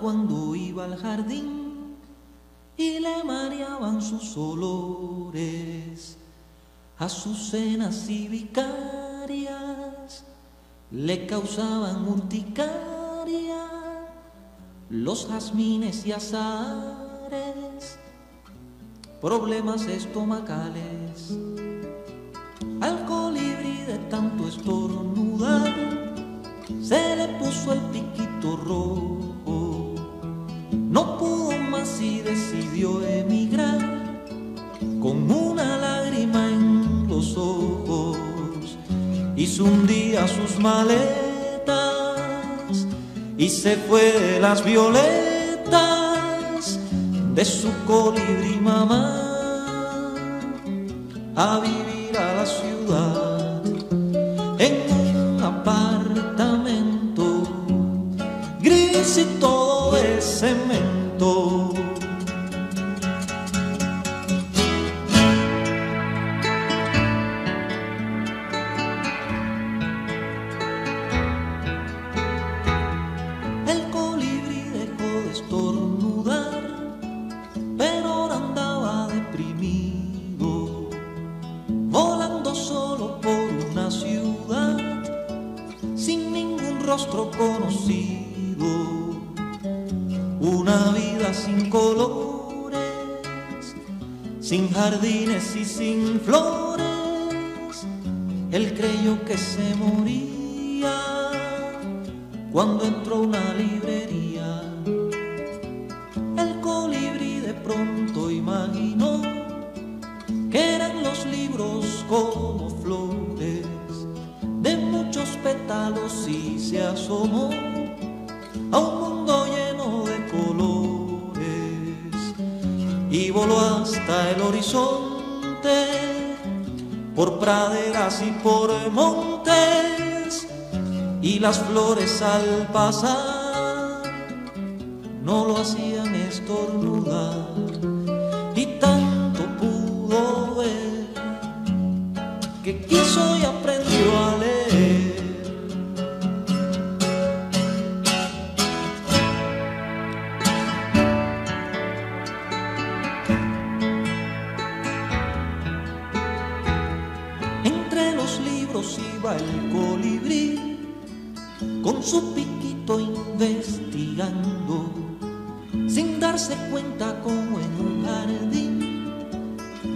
cuando iba al jardín y le mareaban sus olores. Azucenas y vicarias le causaban urticaria los jazmines y azares, problemas estomacales, al colibrí de tanto estornudar, se le puso el piquito rojo, no pudo más y decidió emigrar con una lágrima en los ojos, hizo un día sus maletas y se fue de las violetas de su colibrí mamá a vivir a la ciudad al pasar no lo hacían estornudar y tanto pudo ver que quiso y aprendió a leer. Entre los libros iba el colibrí con su piquito investigando, sin darse cuenta como en un jardín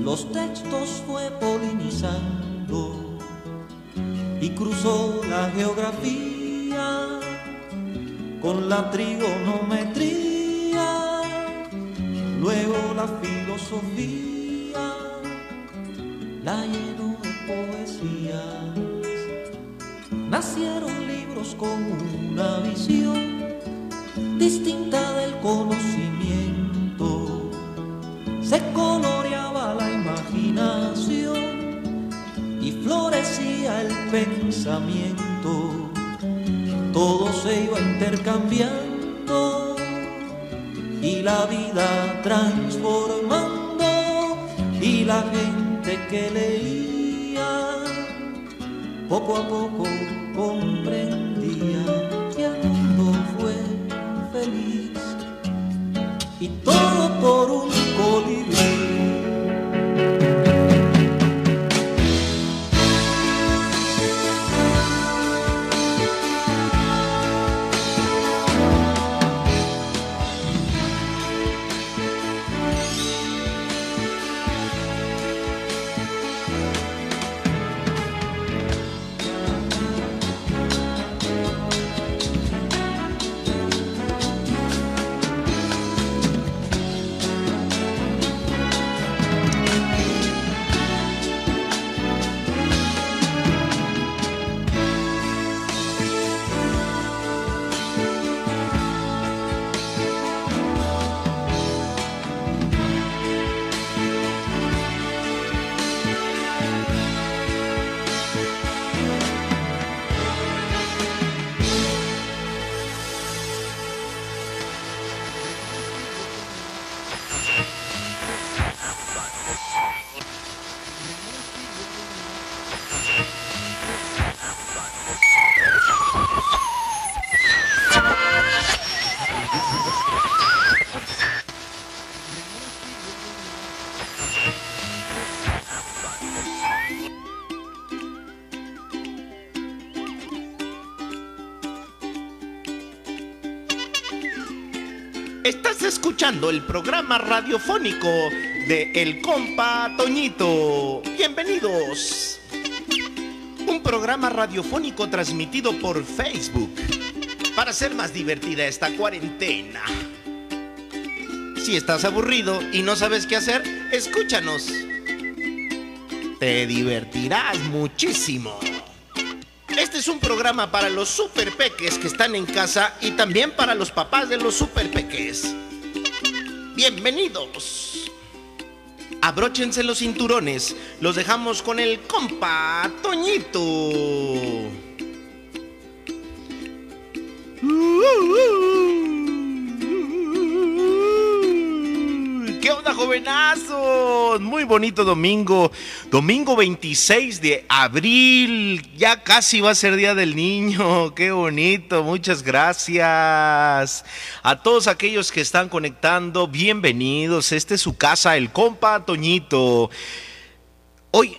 los textos fue polinizando y cruzó la geografía con la trigonometría, luego la filosofía la llenó de poesías. Nacieron libros con una visión distinta del conocimiento. Se coloreaba la imaginación y florecía el pensamiento. Todo se iba intercambiando y la vida transformando y la gente que leía poco a poco comprendía que el mundo fue feliz. Y todo por un el programa radiofónico de El Compa Toñito. Bienvenidos. Un programa radiofónico transmitido por Facebook para hacer más divertida esta cuarentena. Si estás aburrido y no sabes qué hacer, escúchanos. Te divertirás muchísimo. Este es un programa para los super peques que están en casa y también para los papás de los super peques. Bienvenidos. Abróchense los cinturones. Los dejamos con el compa Toñito. ¿Qué onda, jovenazos? Muy bonito domingo. Domingo 26 de abril. Ya casi va a ser Día del Niño. Qué bonito. Muchas gracias. A todos aquellos que están conectando, bienvenidos. Este es su casa, el compa Toñito. Hoy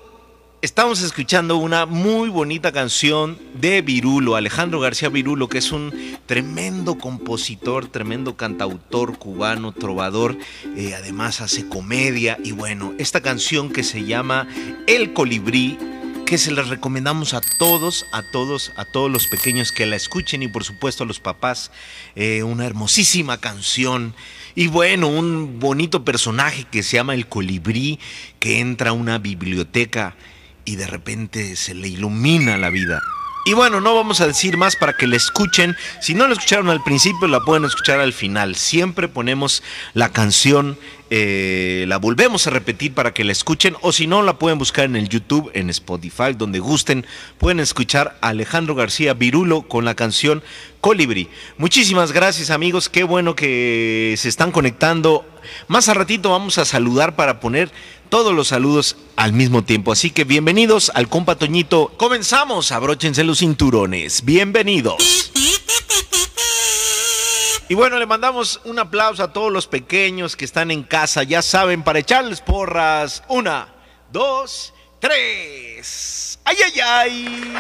Estamos escuchando una muy bonita canción de Virulo, Alejandro García Virulo, que es un tremendo compositor, tremendo cantautor cubano, trovador, eh, además hace comedia y bueno, esta canción que se llama El Colibrí, que se la recomendamos a todos, a todos, a todos los pequeños que la escuchen y por supuesto a los papás, eh, una hermosísima canción. Y bueno, un bonito personaje que se llama el colibrí, que entra a una biblioteca y de repente se le ilumina la vida. Y bueno, no vamos a decir más para que la escuchen. Si no la escucharon al principio, la pueden escuchar al final. Siempre ponemos la canción, eh, la volvemos a repetir para que la escuchen. O si no, la pueden buscar en el YouTube, en Spotify, donde gusten. Pueden escuchar a Alejandro García Virulo con la canción Colibri. Muchísimas gracias amigos, qué bueno que se están conectando. Más a ratito vamos a saludar para poner todos los saludos al mismo tiempo. Así que bienvenidos al compa Toñito. Comenzamos, abróchense los cinturones. Bienvenidos. Y bueno, le mandamos un aplauso a todos los pequeños que están en casa, ya saben, para echarles porras. Una, dos, tres. ¡Ay, ay, ay!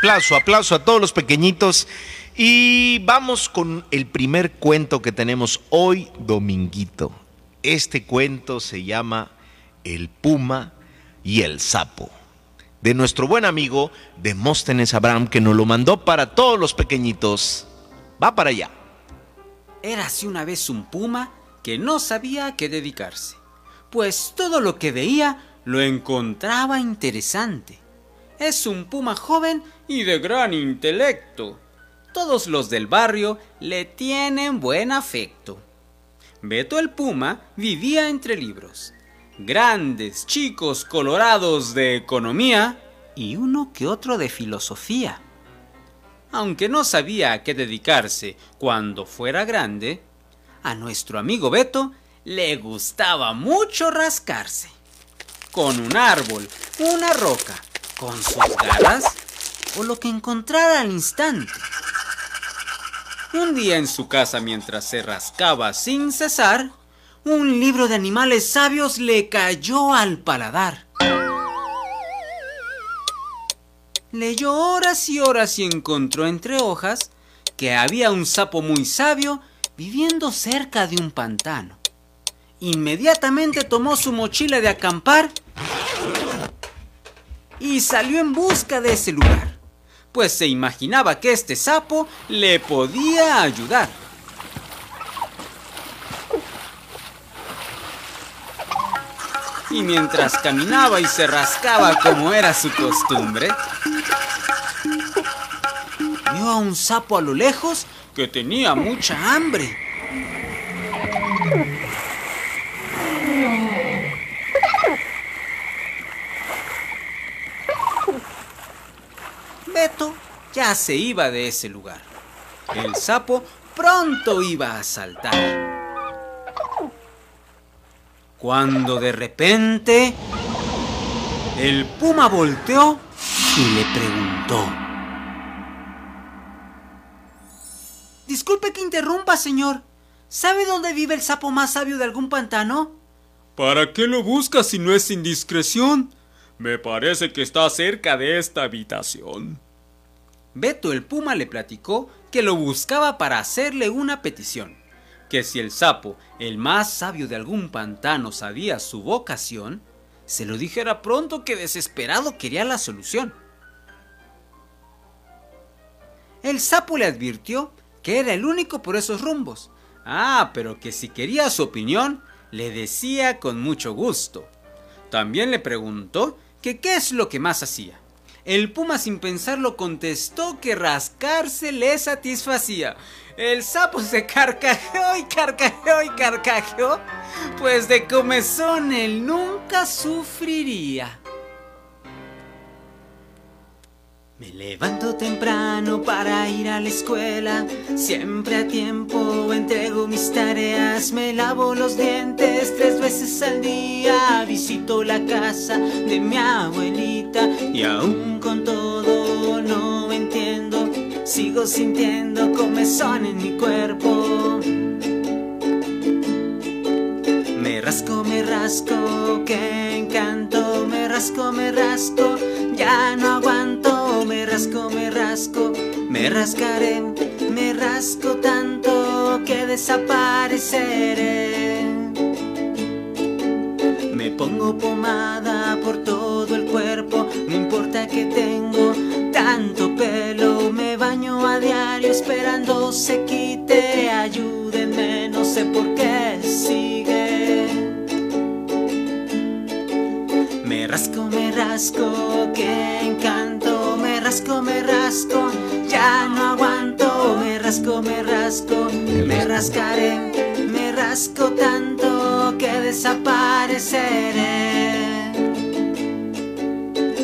Aplauso, aplauso a todos los pequeñitos. Y vamos con el primer cuento que tenemos hoy, dominguito. Este cuento se llama El Puma y el Sapo. De nuestro buen amigo Demóstenes Abraham, que nos lo mandó para todos los pequeñitos. Va para allá. Érase una vez un puma que no sabía a qué dedicarse, pues todo lo que veía lo encontraba interesante. Es un puma joven y de gran intelecto. Todos los del barrio le tienen buen afecto. Beto el Puma vivía entre libros, grandes, chicos, colorados de economía y uno que otro de filosofía. Aunque no sabía a qué dedicarse cuando fuera grande, a nuestro amigo Beto le gustaba mucho rascarse. Con un árbol, una roca, con sus garras o lo que encontrara al instante. Un día en su casa mientras se rascaba sin cesar, un libro de animales sabios le cayó al paladar. Leyó horas y horas y encontró entre hojas que había un sapo muy sabio viviendo cerca de un pantano. Inmediatamente tomó su mochila de acampar y salió en busca de ese lugar pues se imaginaba que este sapo le podía ayudar. Y mientras caminaba y se rascaba como era su costumbre, vio a un sapo a lo lejos que tenía mucha hambre. Ya se iba de ese lugar. El sapo pronto iba a saltar. Cuando de repente el puma volteó y le preguntó. Disculpe que interrumpa, señor. ¿Sabe dónde vive el sapo más sabio de algún pantano? ¿Para qué lo buscas si no es indiscreción? Me parece que está cerca de esta habitación. Beto el Puma le platicó que lo buscaba para hacerle una petición, que si el sapo, el más sabio de algún pantano, sabía su vocación, se lo dijera pronto que desesperado quería la solución. El sapo le advirtió que era el único por esos rumbos. Ah, pero que si quería su opinión, le decía con mucho gusto. También le preguntó que qué es lo que más hacía. El puma sin pensarlo contestó que rascarse le satisfacía. El sapo se carcajeó y carcajeó y carcajeó, pues de comezón él nunca sufriría. Me levanto temprano para ir a la escuela, siempre a tiempo entrego mis tareas, me lavo los dientes tres veces al día, visito la casa de mi abuelita y aún con todo no entiendo, sigo sintiendo comezón en mi cuerpo. Me rasco, me rasco, qué encanto, me rasco, me rasco, ya no aguanto, me rasco, me rasco, me rascaré, me rasco tanto que desapareceré. Me pongo pomada por todo el cuerpo, no importa que tengo tanto pelo, me baño a diario esperando se quite, ayúdenme, no sé por qué sigue. Rasco, me rasco, qué encanto, me rasco, me rasco, ya no aguanto, me rasco, me rasco, me rascaré, me rasco tanto que desapareceré.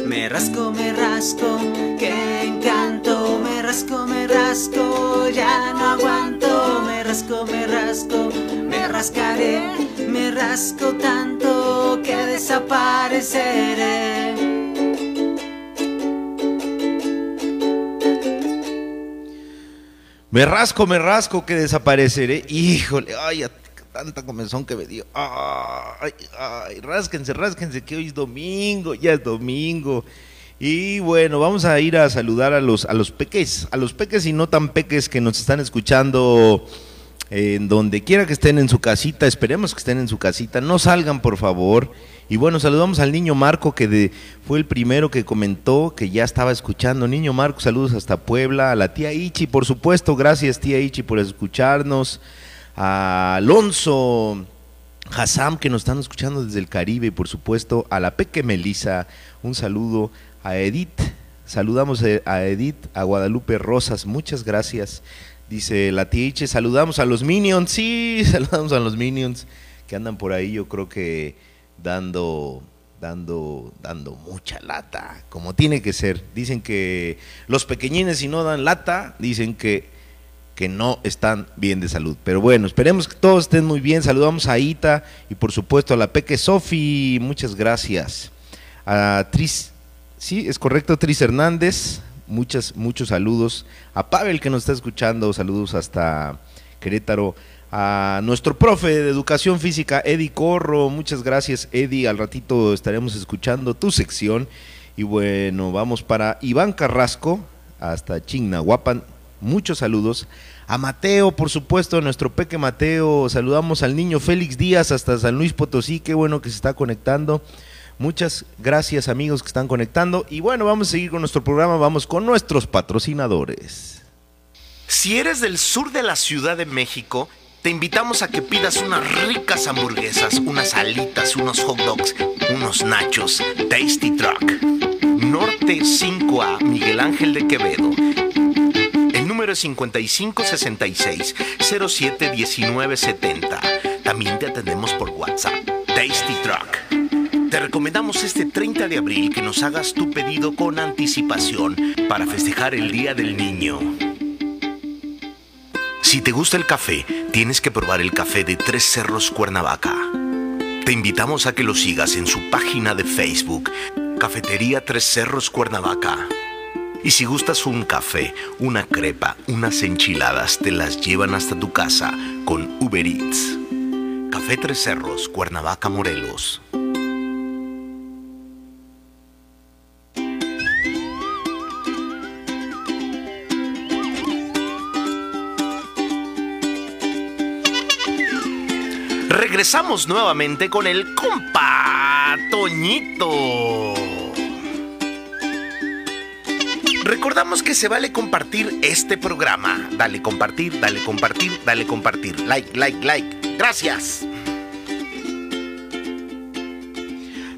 Me rasco, me rasco, qué encanto, me rasco, me rasco, ya no aguanto, me rasco, me rasco, me rascaré, rasco tanto que desapareceré. Me rasco, me rasco que desapareceré. Híjole, ay, tanta comezón que me dio. Ay, ay, rásquense, rásquense que hoy es domingo, ya es domingo. Y bueno, vamos a ir a saludar a los, a los peques, a los peques y no tan peques que nos están escuchando en donde quiera que estén en su casita, esperemos que estén en su casita, no salgan por favor. Y bueno, saludamos al niño Marco que de- fue el primero que comentó que ya estaba escuchando. Niño Marco, saludos hasta Puebla, a la tía Ichi, por supuesto, gracias tía Ichi por escucharnos, a Alonso, Hassam que nos están escuchando desde el Caribe y por supuesto a la Peque Melisa, un saludo a Edith, saludamos eh, a Edith, a Guadalupe Rosas, muchas gracias. Dice la tía Ichi, saludamos a los Minions, sí, saludamos a los Minions que andan por ahí, yo creo que dando dando dando mucha lata, como tiene que ser. Dicen que los pequeñines si no dan lata, dicen que que no están bien de salud. Pero bueno, esperemos que todos estén muy bien. Saludamos a Ita y por supuesto a la Peque Sofi, muchas gracias. A Tris, sí, es correcto, Tris Hernández, muchas, muchos saludos. A Pavel que nos está escuchando, saludos hasta Querétaro. A nuestro profe de educación física, Eddie Corro, muchas gracias Eddie, al ratito estaremos escuchando tu sección. Y bueno, vamos para Iván Carrasco, hasta Chignahuapan, muchos saludos. A Mateo, por supuesto, nuestro peque Mateo, saludamos al niño Félix Díaz hasta San Luis Potosí, qué bueno que se está conectando. Muchas gracias amigos que están conectando. Y bueno, vamos a seguir con nuestro programa, vamos con nuestros patrocinadores. Si eres del sur de la Ciudad de México, te invitamos a que pidas unas ricas hamburguesas, unas alitas, unos hot dogs, unos nachos. Tasty Truck. Norte 5A, Miguel Ángel de Quevedo. El número es 5566-071970. También te atendemos por WhatsApp. Tasty Truck. Te recomendamos este 30 de abril que nos hagas tu pedido con anticipación para festejar el Día del Niño. Si te gusta el café, tienes que probar el café de Tres Cerros Cuernavaca. Te invitamos a que lo sigas en su página de Facebook, Cafetería Tres Cerros Cuernavaca. Y si gustas un café, una crepa, unas enchiladas, te las llevan hasta tu casa con Uber Eats. Café Tres Cerros, Cuernavaca, Morelos. Regresamos nuevamente con el compa Toñito. Recordamos que se vale compartir este programa. Dale compartir, dale compartir, dale compartir. Like, like, like. Gracias.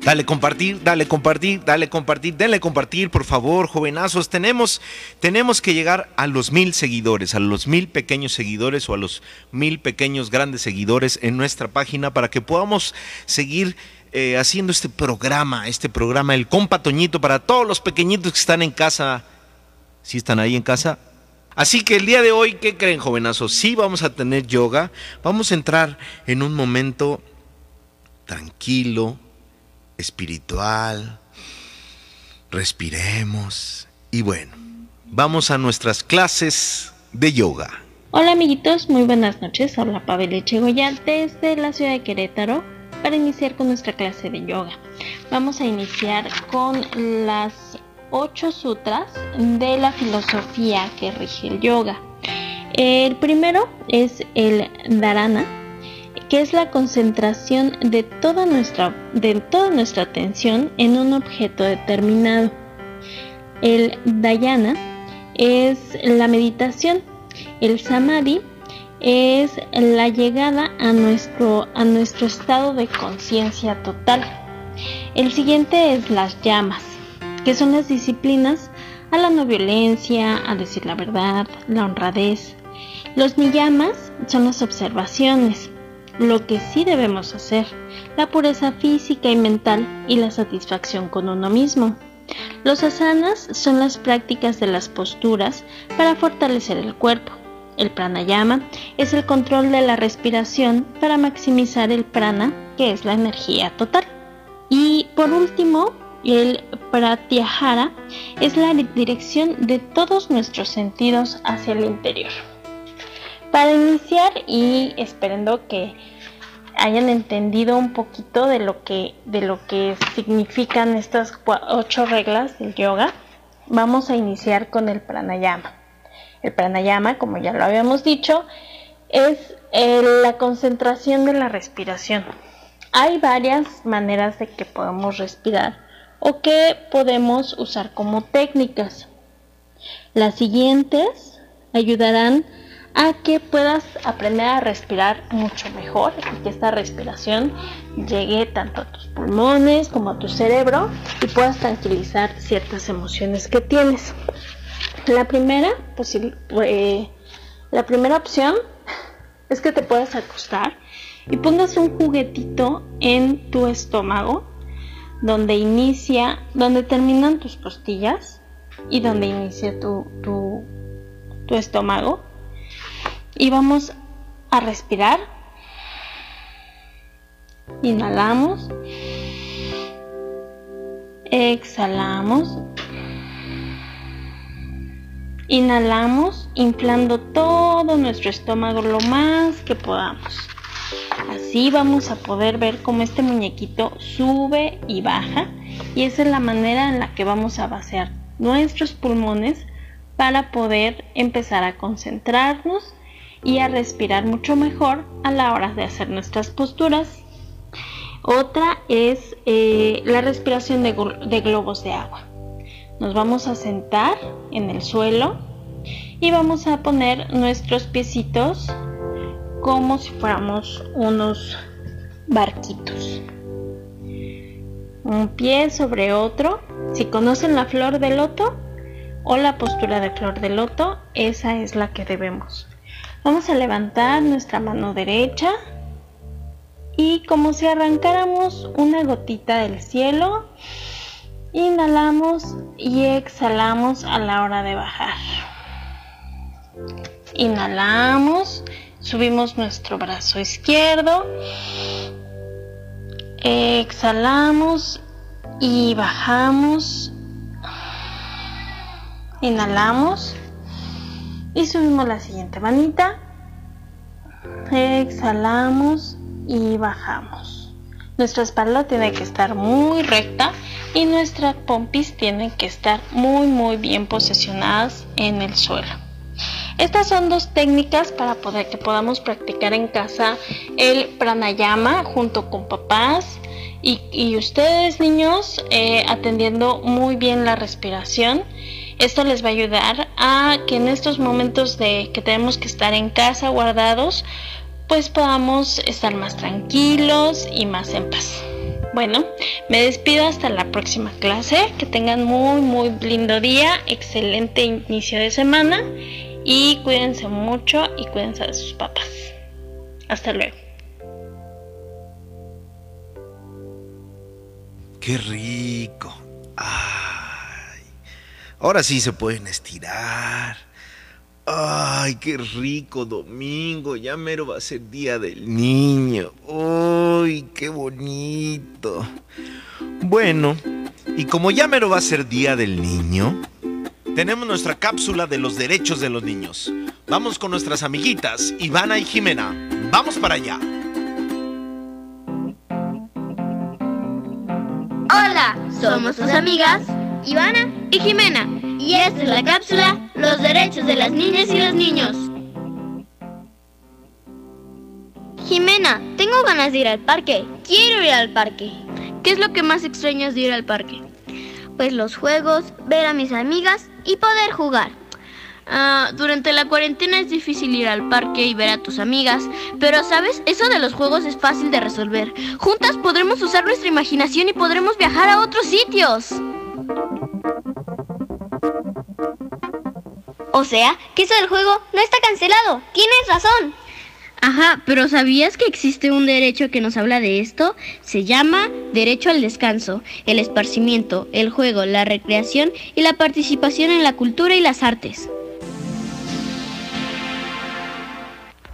Dale compartir, dale compartir, dale compartir, denle compartir, por favor, jovenazos. Tenemos, tenemos que llegar a los mil seguidores, a los mil pequeños seguidores o a los mil pequeños grandes seguidores en nuestra página para que podamos seguir eh, haciendo este programa, este programa, el compa Toñito, para todos los pequeñitos que están en casa. Si están ahí en casa, Así que el día de hoy, ¿qué creen, jovenazos? Sí vamos a tener yoga. Vamos a entrar en un momento tranquilo, espiritual. Respiremos. Y bueno, vamos a nuestras clases de yoga. Hola amiguitos, muy buenas noches. Habla Pavel Echegoyal desde la ciudad de Querétaro para iniciar con nuestra clase de yoga. Vamos a iniciar con las ocho sutras de la filosofía que rige el yoga. El primero es el Dharana, que es la concentración de toda nuestra, de toda nuestra atención en un objeto determinado. El Dhyana es la meditación. El Samadhi es la llegada a nuestro, a nuestro estado de conciencia total. El siguiente es las llamas, que son las disciplinas a la no violencia, a decir la verdad, la honradez. Los niyamas son las observaciones, lo que sí debemos hacer, la pureza física y mental y la satisfacción con uno mismo. Los asanas son las prácticas de las posturas para fortalecer el cuerpo. El pranayama es el control de la respiración para maximizar el prana, que es la energía total. Y por último, el pratyahara es la dirección de todos nuestros sentidos hacia el interior. Para iniciar y esperando que hayan entendido un poquito de lo que, de lo que significan estas ocho reglas del yoga, vamos a iniciar con el pranayama. El pranayama, como ya lo habíamos dicho, es eh, la concentración de la respiración. Hay varias maneras de que podemos respirar o que podemos usar como técnicas. Las siguientes ayudarán a que puedas aprender a respirar mucho mejor y que esta respiración llegue tanto a tus pulmones como a tu cerebro y puedas tranquilizar ciertas emociones que tienes. La primera, eh, la primera opción es que te puedas acostar y pongas un juguetito en tu estómago donde inicia, donde terminan tus costillas y donde inicia tu, tu, tu estómago y vamos a respirar. Inhalamos. Exhalamos. Inhalamos inflando todo nuestro estómago lo más que podamos. Así vamos a poder ver cómo este muñequito sube y baja y esa es la manera en la que vamos a vaciar nuestros pulmones para poder empezar a concentrarnos y a respirar mucho mejor a la hora de hacer nuestras posturas. Otra es eh, la respiración de, de globos de agua. Nos vamos a sentar en el suelo y vamos a poner nuestros piecitos como si fuéramos unos barquitos. Un pie sobre otro. Si conocen la flor de loto o la postura de flor de loto, esa es la que debemos Vamos a levantar nuestra mano derecha y como si arrancáramos una gotita del cielo, inhalamos y exhalamos a la hora de bajar. Inhalamos, subimos nuestro brazo izquierdo, exhalamos y bajamos. Inhalamos y subimos la siguiente manita. Exhalamos y bajamos. Nuestra espalda tiene que estar muy recta y nuestras pompis tienen que estar muy muy bien posicionadas en el suelo. Estas son dos técnicas para poder que podamos practicar en casa el pranayama junto con papás y, ustedes niños eh, atendiendo muy bien la respiración. Esto les va a ayudar a que en estos momentos de que tenemos que estar en casa guardados, pues podamos estar más tranquilos y más en paz. Bueno, me despido hasta la próxima clase. Que tengan muy, muy lindo día, excelente inicio de semana y cuídense mucho y cuídense de sus papás. Hasta luego. Qué rico. Ay. Ahora sí se pueden estirar. Ay, qué rico domingo. Ya mero va a ser día del niño. Ay, qué bonito. Bueno, y como ya mero va a ser día del niño, tenemos nuestra cápsula de los derechos de los niños. Vamos con nuestras amiguitas, Ivana y Jimena. Vamos para allá. Hola, somos tus amigas Ivana y Jimena. Y esta es la cápsula Los derechos de las niñas y los niños. Jimena, tengo ganas de ir al parque. Quiero ir al parque. ¿Qué es lo que más extrañas de ir al parque? Pues los juegos, ver a mis amigas y poder jugar. Ah, durante la cuarentena es difícil ir al parque y ver a tus amigas, pero sabes, eso de los juegos es fácil de resolver. Juntas podremos usar nuestra imaginación y podremos viajar a otros sitios. O sea, que eso del juego no está cancelado. Tienes razón. Ajá, pero ¿sabías que existe un derecho que nos habla de esto? Se llama derecho al descanso, el esparcimiento, el juego, la recreación y la participación en la cultura y las artes.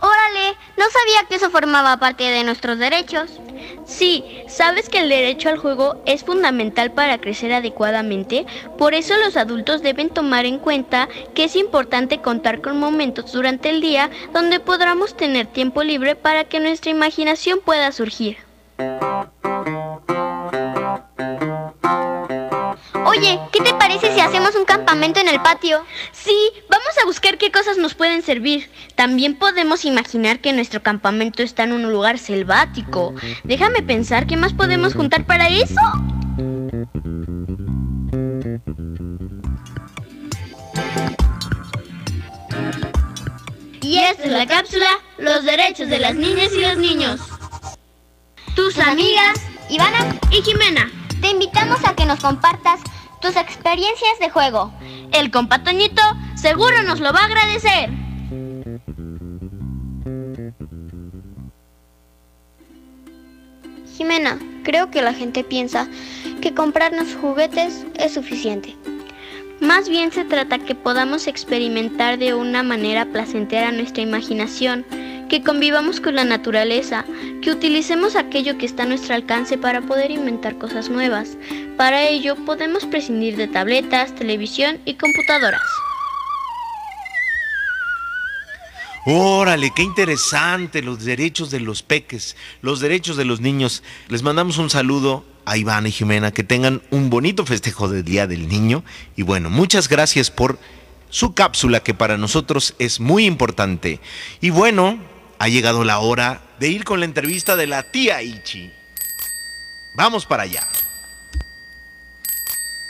Órale, no sabía que eso formaba parte de nuestros derechos. Sí, ¿sabes que el derecho al juego es fundamental para crecer adecuadamente? Por eso los adultos deben tomar en cuenta que es importante contar con momentos durante el día donde podamos tener tiempo libre para que nuestra imaginación pueda surgir. Oye, ¿qué te parece si hacemos un campamento en el patio? Sí, vamos a buscar qué cosas nos pueden servir. También podemos imaginar que nuestro campamento está en un lugar selvático. Déjame pensar qué más podemos juntar para eso. Y esta es la cápsula Los derechos de las niñas y los niños. Tus amigas, Ivana y Jimena. Te invitamos a que nos compartas tus experiencias de juego. El compatoñito seguro nos lo va a agradecer. Jimena, creo que la gente piensa que comprarnos juguetes es suficiente. Más bien se trata que podamos experimentar de una manera placentera nuestra imaginación que convivamos con la naturaleza, que utilicemos aquello que está a nuestro alcance para poder inventar cosas nuevas. Para ello podemos prescindir de tabletas, televisión y computadoras. Órale, qué interesante los derechos de los peques, los derechos de los niños. Les mandamos un saludo a Iván y Jimena, que tengan un bonito festejo del Día del Niño. Y bueno, muchas gracias por su cápsula que para nosotros es muy importante. Y bueno, ha llegado la hora de ir con la entrevista de la tía Ichi. Vamos para allá.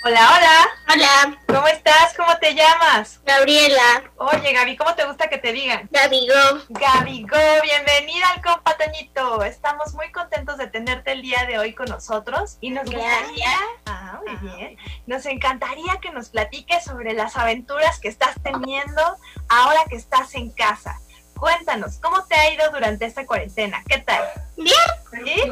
Hola, hola. Hola. ¿Cómo estás? ¿Cómo te llamas? Gabriela. Oye, Gaby, ¿cómo te gusta que te digan? Gabigo. Gabigo, bienvenida al compatoñito. Estamos muy contentos de tenerte el día de hoy con nosotros y nos Gracias. Ah, muy bien. Nos encantaría que nos platiques sobre las aventuras que estás teniendo ahora que estás en casa. Cuéntanos, ¿cómo te ha ido durante esta cuarentena? ¿Qué tal? Bien. ¿Sí?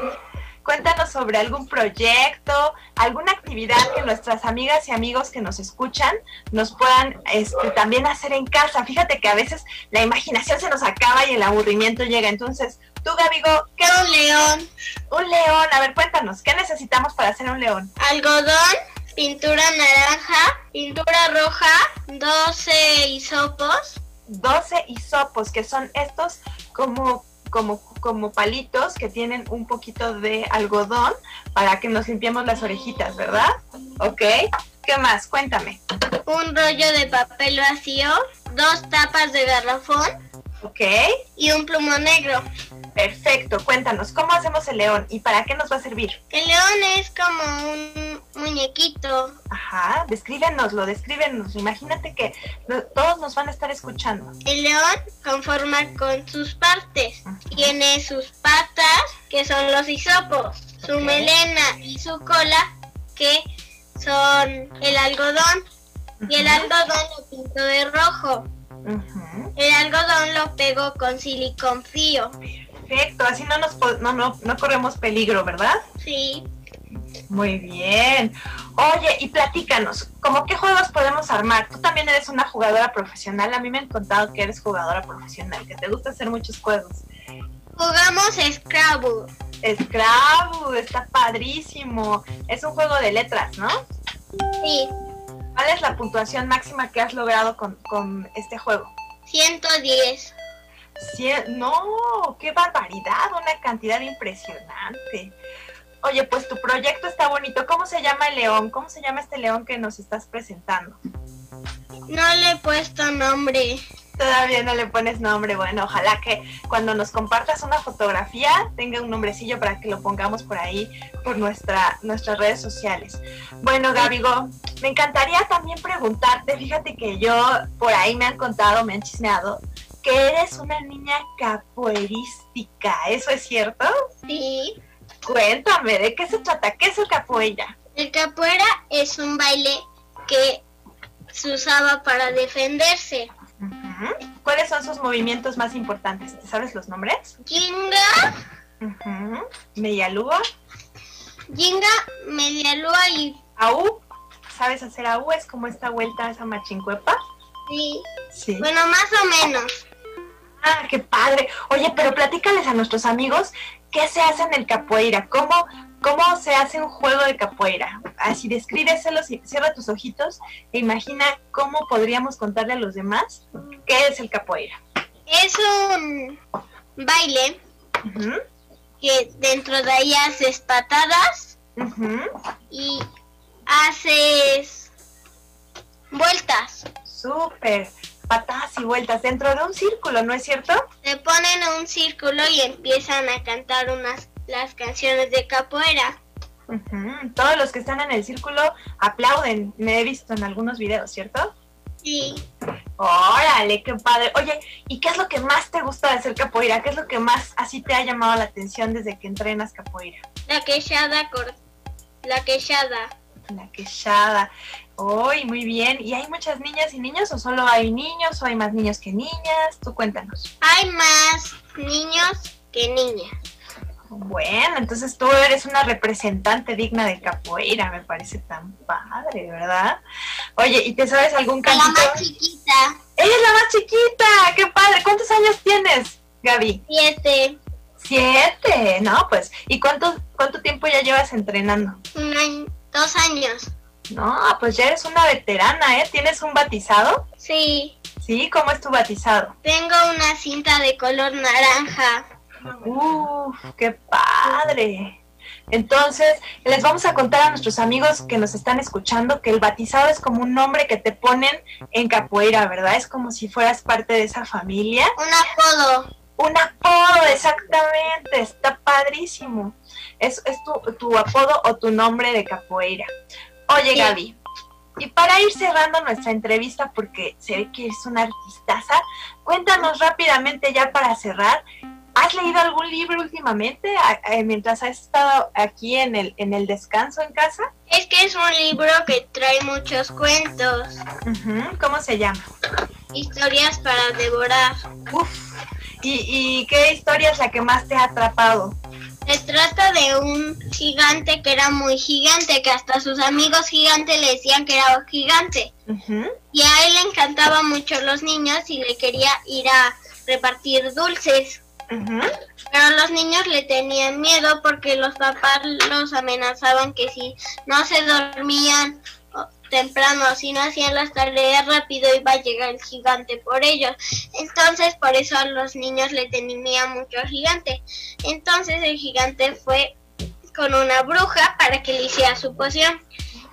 Cuéntanos sobre algún proyecto, alguna actividad que nuestras amigas y amigos que nos escuchan nos puedan este, también hacer en casa. Fíjate que a veces la imaginación se nos acaba y el aburrimiento llega. Entonces, tú, Gabigo, ¿qué Un león. Un león. A ver, cuéntanos, ¿qué necesitamos para hacer un león? Algodón, pintura naranja, pintura roja, 12 hisopos. 12 hisopos, que son estos como, como como palitos que tienen un poquito de algodón para que nos limpiemos las orejitas, ¿verdad? Ok. ¿Qué más? Cuéntame. Un rollo de papel vacío, dos tapas de garrafón Ok. y un plumón negro. Perfecto. Cuéntanos, ¿cómo hacemos el león y para qué nos va a servir? El león es como un muñequito. Ajá. Descríbenoslo, descríbenos. Imagínate que todos nos van a estar escuchando. El león conforma con sus partes. Tiene sus patas, que son los hisopos, su melena y su cola, que son el algodón. Y el algodón lo pinto de rojo. El algodón lo pego con silicón frío. Perfecto. Así no nos no, no, no corremos peligro, ¿verdad? Sí. Muy bien. Oye, y platícanos, ¿cómo qué juegos podemos armar? Tú también eres una jugadora profesional. A mí me han contado que eres jugadora profesional, que te gusta hacer muchos juegos. Jugamos Scrabble. Scrabble, está padrísimo. Es un juego de letras, ¿no? Sí. ¿Cuál es la puntuación máxima que has logrado con, con este juego? 110. Cien- no, qué barbaridad, una cantidad impresionante. Oye, pues tu proyecto está bonito. ¿Cómo se llama el león? ¿Cómo se llama este león que nos estás presentando? No le he puesto nombre. Todavía no le pones nombre. Bueno, ojalá que cuando nos compartas una fotografía tenga un nombrecillo para que lo pongamos por ahí, por nuestra, nuestras redes sociales. Bueno, Gabigo, me encantaría también preguntarte, fíjate que yo por ahí me han contado, me han chismeado, que eres una niña capoeirística. ¿Eso es cierto? Sí. Cuéntame, ¿de qué se trata? ¿Qué es el capoeira? El capoeira es un baile que se usaba para defenderse. ¿Cuáles son sus movimientos más importantes? ¿Te sabes los nombres? Jinga, Ujú. Medialúa, jinga, media lua y Aú. ¿Sabes hacer Aú? Es como esta vuelta a esa machincuepa. sí. Sí. Bueno, más o menos. Ah, qué padre. Oye, pero platícales a nuestros amigos qué se hace en el capoeira, cómo, cómo se hace un juego de capoeira. Así descríbeselos y cierra tus ojitos e imagina cómo podríamos contarle a los demás qué es el capoeira. Es un baile que dentro de ahí haces patadas y haces vueltas. Súper. Patadas y vueltas dentro de un círculo, ¿no es cierto? Se ponen en un círculo y empiezan a cantar unas las canciones de capoeira. Todos los que están en el círculo aplauden. Me he visto en algunos videos, ¿cierto? Sí. Órale, qué padre. Oye, ¿y qué es lo que más te gusta de hacer capoeira? ¿Qué es lo que más así te ha llamado la atención desde que entrenas capoeira? La quechada la quechada. La quechada. Uy, muy bien. ¿Y hay muchas niñas y niños o solo hay niños o hay más niños que niñas? Tú cuéntanos. Hay más niños que niñas. Bueno, entonces tú eres una representante digna de capoeira, me parece tan padre, ¿verdad? Oye, ¿y te sabes algún La cantito? más chiquita, ¡Ella es la más chiquita! ¡Qué padre! ¿Cuántos años tienes, Gaby? siete, Siete, ¿no? Pues, ¿y cuánto, cuánto tiempo ya llevas entrenando? un año, dos años. No, pues ya eres una veterana, ¿eh? ¿Tienes un batizado? Sí, Sí, ¿cómo es tu batizado? tengo una cinta de color naranja. ¡Uf, qué padre! Entonces, les vamos a contar a nuestros amigos que nos están escuchando que el batizado es como un nombre que te ponen en capoeira, ¿verdad? Es como si fueras parte de esa familia. Un apodo. Un apodo, exactamente, está padrísimo. Es, es tu, tu apodo o tu nombre de capoeira. Oye, Sí. Gaby, y para ir cerrando nuestra entrevista, porque se ve que eres una artistaza, cuéntanos rápidamente ya para cerrar. ¿Has leído algún libro últimamente mientras has estado aquí en el, en el descanso en casa? Es que es un libro que trae muchos cuentos, ¿Cómo se llama? historias para devorar. Uf. ¿Y, ¿Y qué historia es la que más te ha atrapado? Se trata de un gigante que era muy gigante, que hasta sus amigos gigantes le decían que era gigante. Ujú, Y a él le encantaban mucho los niños y le quería ir a repartir dulces. Pero los niños le tenían miedo porque los papás los amenazaban que si no se dormían temprano, si no hacían las tareas rápido iba a llegar el gigante por ellos. Entonces por eso a los niños le temía mucho gigante. Entonces el gigante fue con una bruja para que le hiciera su poción.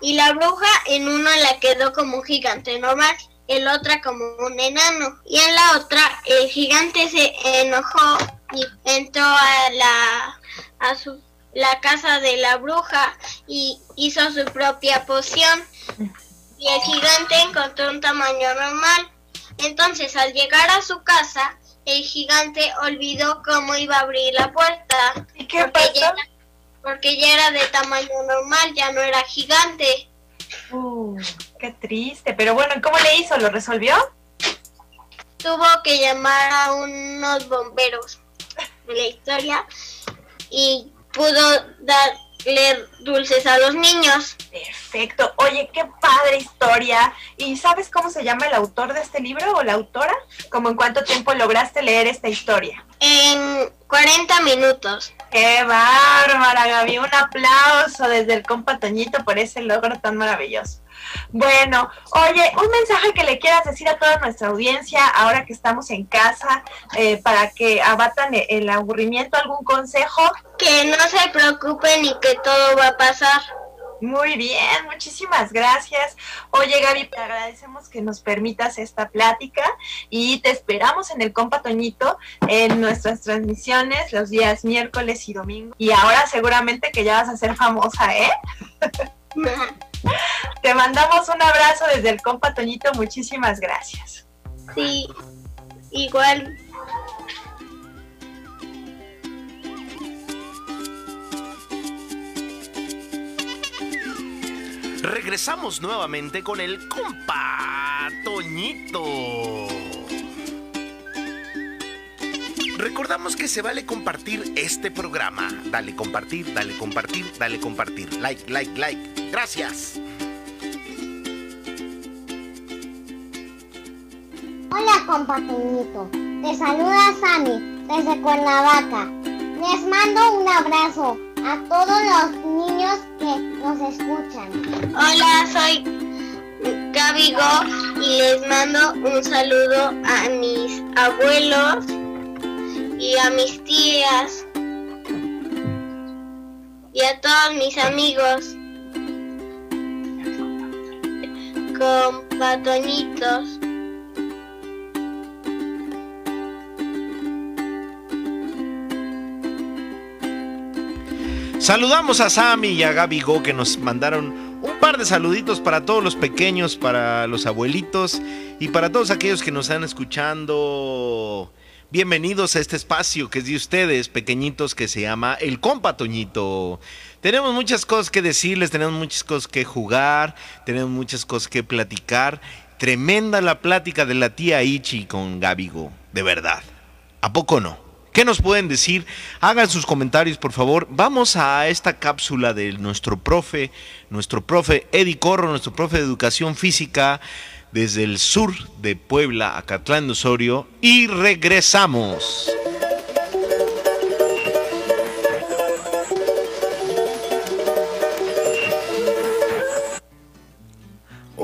Y la bruja en una la quedó como un gigante normal, en la otra como un enano. Y en la otra el gigante se enojó y entró a la a su la casa de la bruja y hizo su propia poción. Y el gigante encontró un tamaño normal. Entonces, al llegar a su casa, el gigante olvidó cómo iba a abrir la puerta. ¿Y qué porque ya era de tamaño normal, ya no era gigante. Uh, qué triste. Pero bueno, ¿cómo le hizo? ¿Lo resolvió? Tuvo que llamar a unos bomberos de la historia y pudo darle dulces a los niños. Perfecto. Oye, qué padre historia. ¿Y sabes cómo se llama el autor de este libro o la autora? ¿Cómo en cuánto tiempo lograste leer esta historia? En 40 minutos. ¡Qué bárbara, Gaby! Un aplauso desde el compa Toñito por ese logro tan maravilloso. Bueno, oye, un mensaje que le quieras decir a toda nuestra audiencia ahora que estamos en casa eh, para que abatan el aburrimiento, algún consejo. Que no se preocupen y que todo va a pasar. Muy bien, muchísimas gracias. Oye, Gaby, te agradecemos que nos permitas esta plática y te esperamos en el Compa Toñito en nuestras transmisiones los días miércoles y domingo. Y ahora seguramente que ya vas a ser famosa, ¿eh? Te mandamos un abrazo desde el Compa Toñito, muchísimas gracias. Sí, igual. Regresamos nuevamente con el compa Toñito. Recordamos que se vale compartir este programa. Dale compartir, dale compartir, dale compartir. Like, like, like. Gracias. Hola, compa Toñito. Te saluda Sammy desde Cuernavaca. Les mando un abrazo a todos los niños que nos escuchan. Hola, soy Gaby Go y les mando un saludo a mis abuelos y a mis tías y a todos mis amigos con patoñitos. Saludamos a Sammy y a Gaby Go que nos mandaron un par de saluditos para todos los pequeños, para los abuelitos y para todos aquellos que nos están escuchando. Bienvenidos a este espacio que es de ustedes, pequeñitos, que se llama El Compa Toñito. Tenemos muchas cosas que decirles, tenemos muchas cosas que jugar, tenemos muchas cosas que platicar. Tremenda la plática de la tía Ichi con Gabigo, de verdad. ¿A poco no? ¿Qué nos pueden decir? Hagan sus comentarios, por favor. Vamos a esta cápsula de nuestro profe, nuestro profe Eddie Corro, nuestro profe de educación física desde el sur de Puebla, Acatlán de Osorio, y regresamos.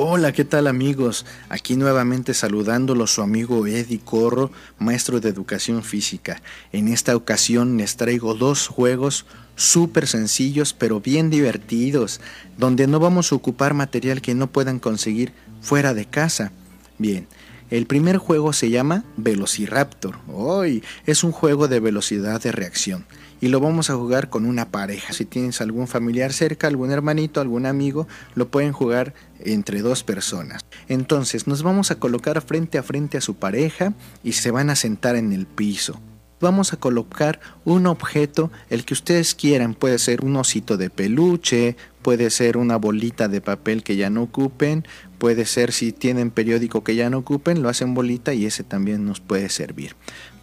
Hola, ¿qué tal amigos? Aquí nuevamente saludándolos su amigo Eddie Corro, maestro de educación física. En esta ocasión les traigo dos juegos súper sencillos pero bien divertidos, donde no vamos a ocupar material que no puedan conseguir fuera de casa. Bien, el primer juego se llama Velociraptor. Hoy es un juego de velocidad de reacción y lo vamos a jugar con una pareja. Si tienes algún familiar cerca, algún hermanito, algún amigo, lo pueden jugar entre dos personas. Entonces nos vamos a colocar frente a frente a su pareja y se van a sentar en el piso. Vamos a colocar un objeto, el que ustedes quieran, puede ser un osito de peluche, puede ser una bolita de papel que ya no ocupen, puede ser si tienen periódico que ya no ocupen, lo hacen bolita y ese también nos puede servir.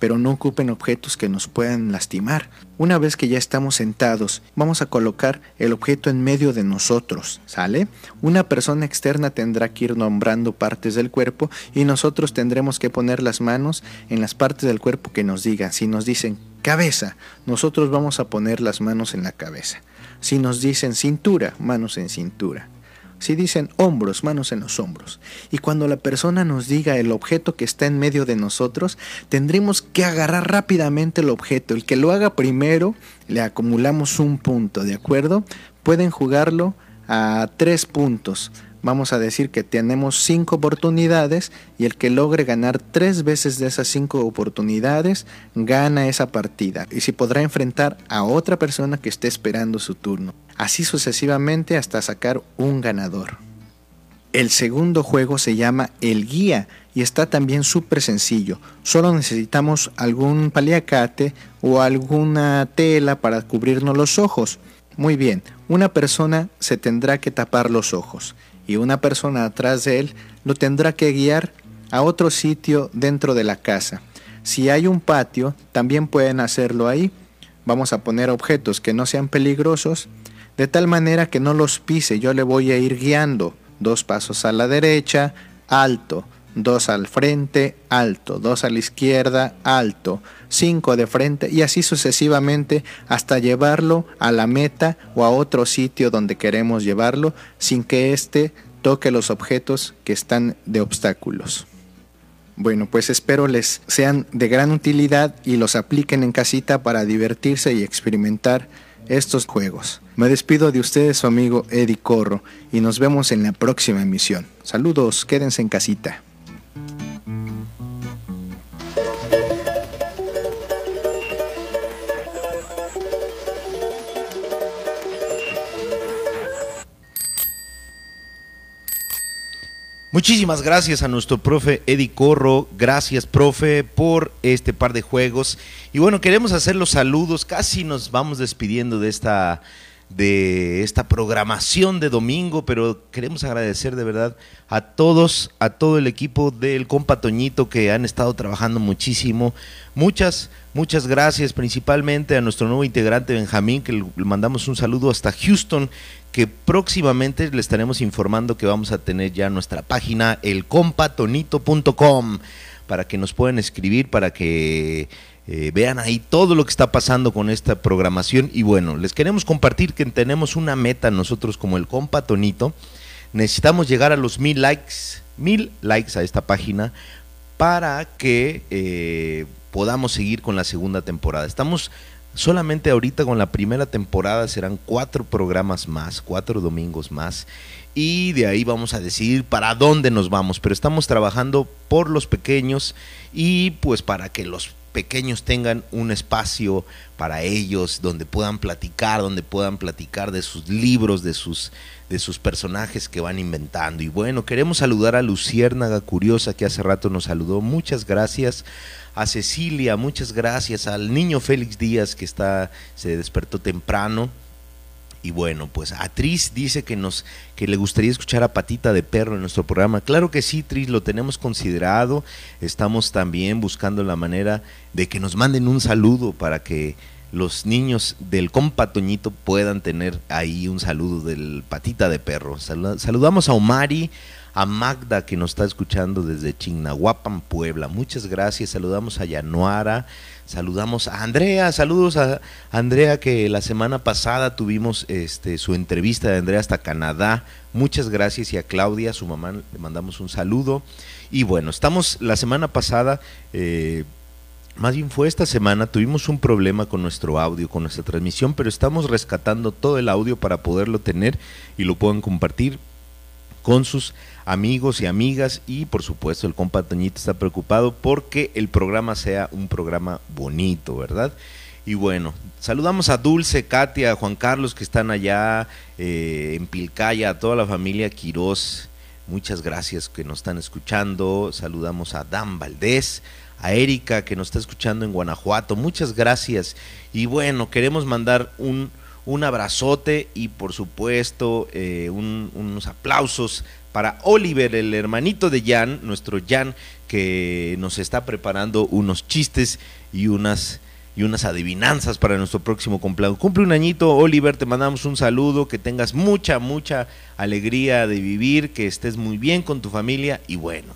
Pero no ocupen objetos que nos puedan lastimar. Una vez que ya estamos sentados, vamos a colocar el objeto en medio de nosotros, ¿sale? Una persona externa tendrá que ir nombrando partes del cuerpo y nosotros tendremos que poner las manos en las partes del cuerpo que nos digan. Si nos dicen cabeza, nosotros vamos a poner las manos en la cabeza. Si nos dicen cintura, manos en cintura. Si dicen hombros, manos en los hombros. Y cuando la persona nos diga el objeto que está en medio de nosotros, tendremos que agarrar rápidamente el objeto. El que lo haga primero, le acumulamos un punto, ¿de acuerdo? Pueden jugarlo a tres puntos. Vamos a decir que tenemos cinco oportunidades y el que logre ganar tres veces de esas cinco oportunidades gana esa partida y se podrá enfrentar a otra persona que esté esperando su turno así sucesivamente hasta sacar un ganador. El segundo juego se llama El Guía y está también súper sencillo. Solo necesitamos algún paliacate o alguna tela para cubrirnos los ojos. Muy bien, una persona se tendrá que tapar los ojos y una persona atrás de él lo tendrá que guiar a otro sitio dentro de la casa. Si hay un patio, también pueden hacerlo ahí. Vamos a poner objetos que no sean peligrosos de tal manera que no los pise, yo le voy a ir guiando. Dos pasos a la derecha, alto, dos al frente, alto, dos a la izquierda, alto, cinco de frente y así sucesivamente hasta llevarlo a la meta o a otro sitio donde queremos llevarlo sin que éste toque los objetos que están de obstáculos. Bueno, pues espero les sean de gran utilidad y los apliquen en casita para divertirse y experimentar estos juegos. Me despido de ustedes, su amigo Eddie Corro, y nos vemos en la próxima emisión. Saludos, quédense en casita. Muchísimas gracias a nuestro profe Eddie Corro, gracias profe por este par de juegos. Y bueno, queremos hacer los saludos, casi nos vamos despidiendo de esta de esta programación de domingo, pero queremos agradecer de verdad a todos, a todo el equipo del compa Toñito que han estado trabajando muchísimo. Muchas, muchas gracias, principalmente a nuestro nuevo integrante Benjamín, que le mandamos un saludo hasta Houston, que próximamente le estaremos informando que vamos a tener ya nuestra página, elcompatonito.com, para que nos puedan escribir, para que eh, vean ahí todo lo que está pasando con esta programación. Y bueno, les queremos compartir que tenemos una meta nosotros como el Compatonito. Necesitamos llegar a los mil likes, mil likes a esta página para que eh, podamos seguir con la segunda temporada. Estamos Solamente ahorita con la primera temporada serán cuatro programas más, cuatro domingos más. Y de ahí vamos a decidir para dónde nos vamos. Pero estamos trabajando por los pequeños y pues para que los pequeños tengan un espacio para ellos donde puedan platicar, donde puedan platicar de sus libros, de sus de sus personajes que van inventando. Y bueno, queremos saludar a Luciérnaga Curiosa que hace rato nos saludó. Muchas gracias a Cecilia, muchas gracias, al niño Félix Díaz que está, se despertó temprano. Y bueno, pues a Tris dice que nos que le gustaría escuchar a Patita de Perro en nuestro programa. Claro que sí, Tris, lo tenemos considerado. Estamos también buscando la manera de que nos manden un saludo para que los niños del compa Toñito puedan tener ahí un saludo del Patita de Perro. Saludamos a Omari, a Magda que nos está escuchando desde Chignahuapan, Puebla. Muchas gracias. Saludamos a Yanuara, saludamos a Andrea, saludos a Andrea que la semana pasada tuvimos este su entrevista de Andrea hasta Canadá. Muchas gracias y a Claudia, su mamá, le mandamos un saludo. Y bueno, estamos la semana pasada eh, más bien fue esta semana, tuvimos un problema con nuestro audio, con nuestra transmisión, pero estamos rescatando todo el audio para poderlo tener y lo puedan compartir con sus amigos y amigas y por supuesto el compa Toñito está preocupado porque el programa sea un programa bonito, ¿verdad? Y bueno, saludamos a Dulce, Katia, a Juan Carlos que están allá eh, en Pilcaya, a toda la familia Quirós. Muchas gracias que nos están escuchando. Saludamos a Dan Valdés, a Erika que nos está escuchando en Guanajuato. Muchas gracias. Y bueno, queremos mandar un, un abrazote y por supuesto eh, unos aplausos para Oliver, el hermanito de Jan, nuestro Jan, que nos está preparando unos chistes y unas y unas adivinanzas para nuestro próximo cumpleaños. Cumple un añito, Oliver, te mandamos un saludo, que tengas mucha, mucha alegría de vivir, que estés muy bien con tu familia y bueno.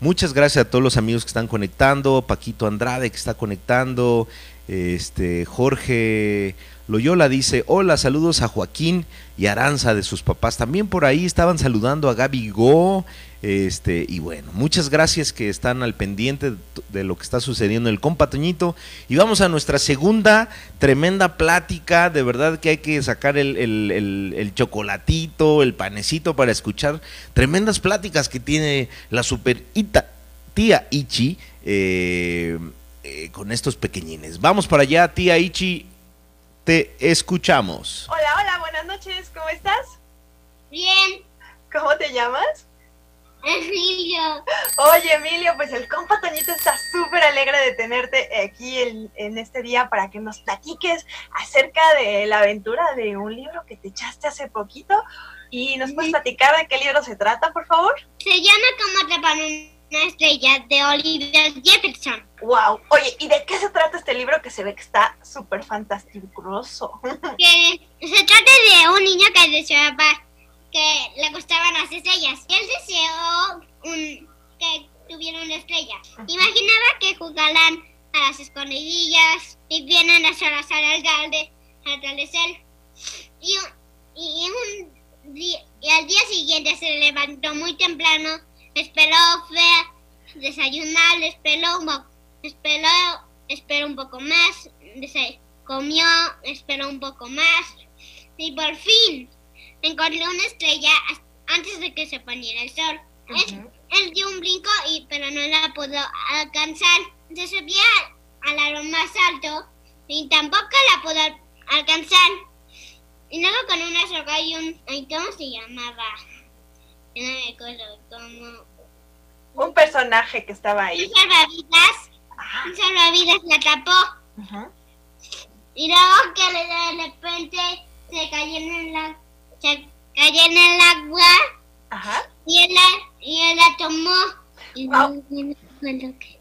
Muchas gracias a todos los amigos que están conectando, Paquito Andrade que está conectando, este Jorge Loyola dice, hola, saludos a Joaquín y Aranza de sus papás. También por ahí estaban saludando a Gaby Go. Este, y bueno, muchas gracias que están al pendiente de lo que está sucediendo en el compa Toñito. Y vamos a nuestra segunda tremenda plática. De verdad que hay que sacar el, el chocolatito, el panecito para escuchar tremendas pláticas que tiene la super tía Ichi eh, eh, con estos pequeñines. Vamos para allá, tía Ichi. Te escuchamos. Hola, hola, buenas noches. ¿Cómo estás? Bien. ¿Cómo te llamas? Emilio. Oye, Emilio, pues el compa Toñito está súper alegre de tenerte aquí en, este día para que nos platiques acerca de la aventura de un libro que te echaste hace poquito. ¿Y nos puedes platicar de qué libro se trata, por favor? Se llama Como atrapar una estrella de Olivia Jefferson. Wow. Oye, ¿y de qué se trata este libro que se ve que está súper fantasticoso? que se trata de un niño que deseaba que le gustaban las estrellas. Y él deseó un, que tuviera una estrella. Imaginaba que jugaran a las escondidillas y vienen a abrazar al galde al atardecer. Y, y, un, y al día siguiente se levantó muy temprano, esperó, fue a desayunar, esperó un poco, esperó, esperó un poco más, comió, esperó un poco más y por fin encontró una estrella antes de que se poniera el sol. él, dio un brinco, y, pero no la pudo alcanzar. Se subía al árbol más alto y tampoco la pudo alcanzar. Y luego con una soga y un... ¿Cómo se llamaba? No me acuerdo cómo... Un personaje que estaba ahí. Un salvavidas. Un salvavidas la tapó. Y luego que de repente se cayó en la se cayó en el agua Ajá. y él la, y él la tomó. Y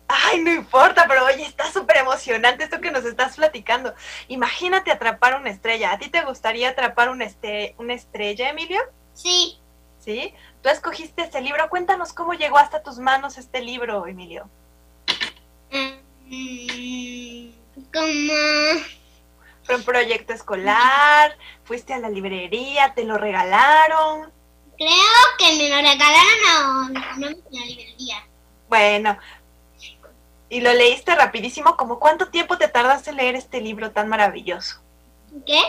Ay, no importa, pero oye, está súper emocionante esto que nos estás platicando. Imagínate atrapar una estrella. ¿A ti te gustaría atrapar una, este, una estrella, Emilio? Sí. ¿Sí? Tú escogiste este libro. Cuéntanos cómo llegó hasta tus manos este libro, Emilio. Mm, como fue un proyecto escolar, fuiste a la librería, te lo regalaron. Creo que me lo regalaron a no, la librería. Bueno, y lo leíste rapidísimo. ¿Cómo cuánto tiempo te tardaste en leer este libro tan maravilloso? ¿Qué?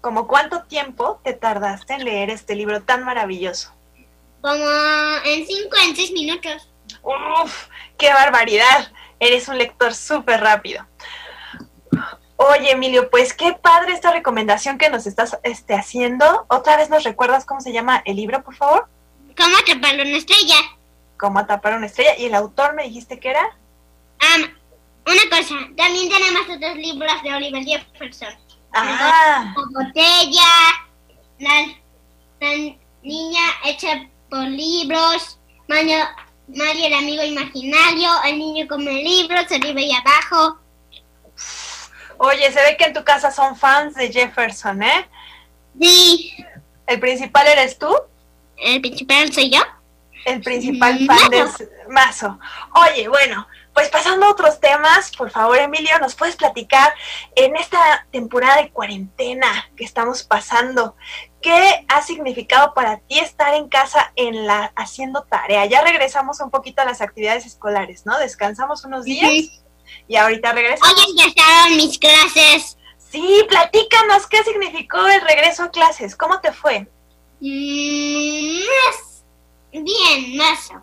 ¿Cómo cuánto tiempo te tardaste en leer este libro tan maravilloso? Como en cinco, en seis minutos. ¡Uf! ¡Qué barbaridad! Eres un lector súper rápido. Oye, Emilio, pues qué padre esta recomendación que nos estás este, haciendo. ¿Otra vez nos recuerdas cómo se llama el libro, por favor? ¿Cómo atrapar una estrella? ¿Cómo atrapar una estrella? ¿Y el autor me dijiste que era? una cosa, también tenemos otros libros de Oliver Jefferson. Ah. La botella, la, niña hecha por libros, Mario, Mario el amigo imaginario, el niño come libros, arriba y abajo. Oye, se ve que en tu casa son fans de Jefferson, ¿eh? Sí. ¿El principal eres tú? El principal soy yo. El principal fan de Mazo. Oye, bueno, pues pasando a otros temas, por favor, Emilio, ¿nos puedes platicar en esta temporada de cuarentena que estamos pasando? ¿Qué ha significado para ti estar en casa en la haciendo tarea? Ya regresamos un poquito a las actividades escolares, ¿no? Descansamos unos días. Y ahorita regresamos. Hoy empezaron mis clases. Sí, platícanos qué significó el regreso a clases. ¿Cómo te fue? Mm, bien, mazo.